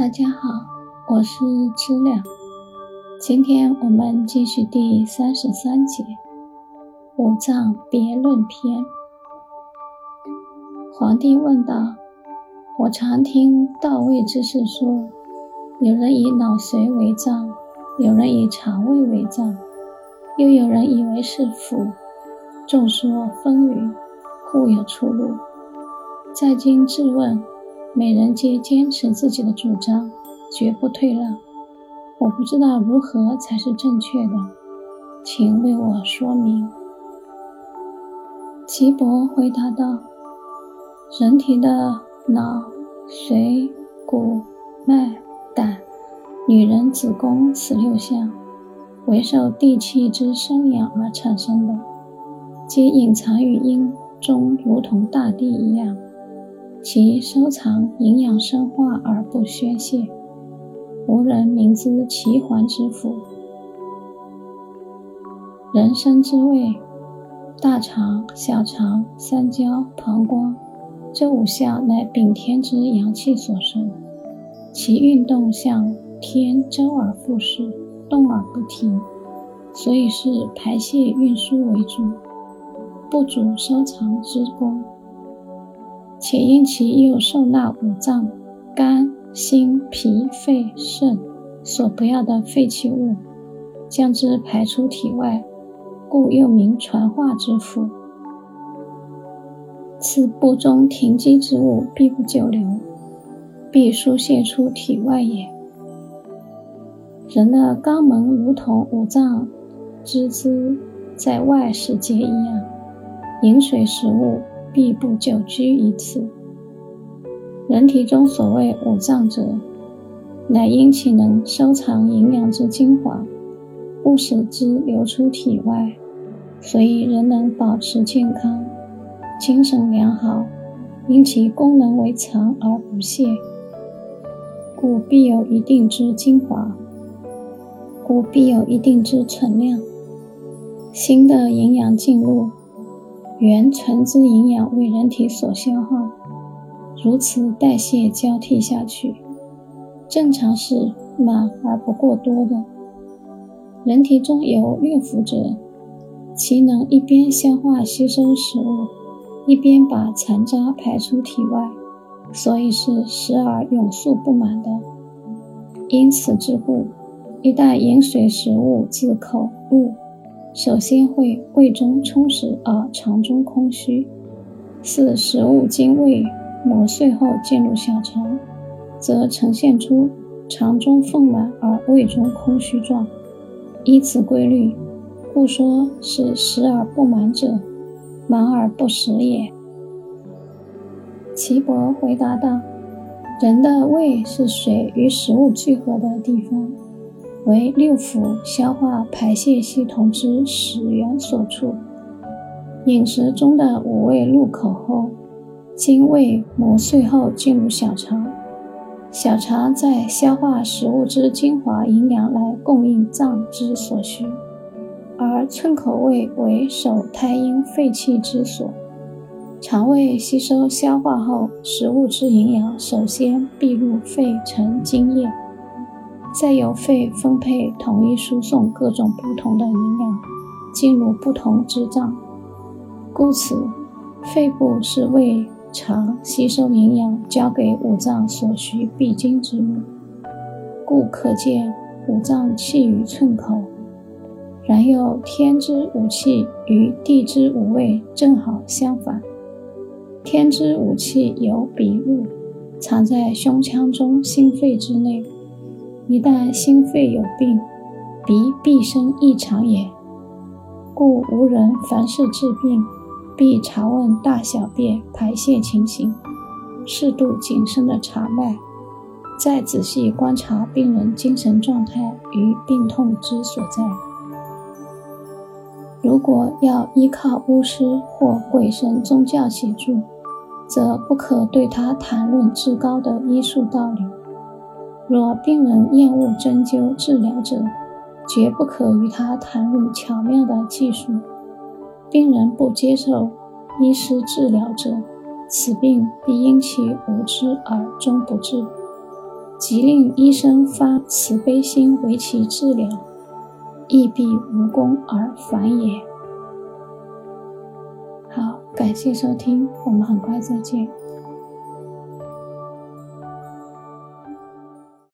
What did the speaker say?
大家好，我是知了。今天我们继续第三十三节《五脏别论篇》。皇帝问道：“我常听道位之士说，有人以脑髓为脏，有人以肠胃为脏，又有人以为是腑。众说纷纭，互有出入。在今质问。”每人皆坚持自己的主张，绝不退让。我不知道如何才是正确的，请为我说明。岐伯回答道：“人体的脑、髓、骨、脉、胆、女人子宫此六项，为受地气之生养而产生的，皆隐藏于阴中，如同大地一样。”其收藏营养生化而不宣泄，无人明知其环之府。人生之味，大肠、小肠、三焦、膀胱，这五项乃禀天之阳气所生，其运动向天周而复始，动而不停，所以是排泄运输为主，不主收藏之功。且因其又受纳五脏、肝、心、脾、肺、肾所不要的废弃物，将之排出体外，故又名传化之腑。此部中停积之物，必不久留，必疏泄出体外也。人的肛门如同五脏之资在外使节一样，饮水食物。必不久居于此。人体中所谓五脏者，乃因其能收藏营养之精华，不使之流出体外，所以人能保持健康、精神良好，因其功能为藏而不泄，故必有一定之精华，故必有一定之存量。新的营养进入。原存之营养为人体所消耗，如此代谢交替下去，正常是满而不过多的。人体中有六腑者，其能一边消化吸收食物，一边把残渣排出体外，所以是时而永速不满的。因此之故，一旦饮水食物自口入。首先会胃中充实而肠中空虚，四食物经胃磨碎后进入小肠，则呈现出肠中丰满而胃中空虚状。依此规律，故说是食而不满者，满而不食也。岐伯回答道：“人的胃是水与食物聚合的地方。”为六腑消化排泄系统之始源所处。饮食中的五味入口后，经胃磨碎后进入小肠，小肠在消化食物之精华营养来供应脏之所需。而寸口胃为守胎阴肺气之所，肠胃吸收消化后，食物之营养首先必入肺成津液。再由肺分配统一输送各种不同的营养进入不同之脏，故此肺部是为肠吸收营养交给五脏所需必经之路。故可见五脏气于寸口，然又天之五气与地之五味正好相反。天之五气由鼻入，藏在胸腔中心肺之内。一旦心肺有病，鼻必生异常也。故无人凡事治病，必查问大小便排泄情形，适度谨慎的查脉，再仔细观察病人精神状态与病痛之所在。如果要依靠巫师或鬼神宗教协助，则不可对他谈论至高的医术道理。若病人厌恶针灸治疗者，绝不可与他谈论巧妙的技术。病人不接受医师治疗者，此病必因其无知而终不治。即令医生发慈悲心为其治疗，亦必无功而返也。好，感谢收听，我们很快再见。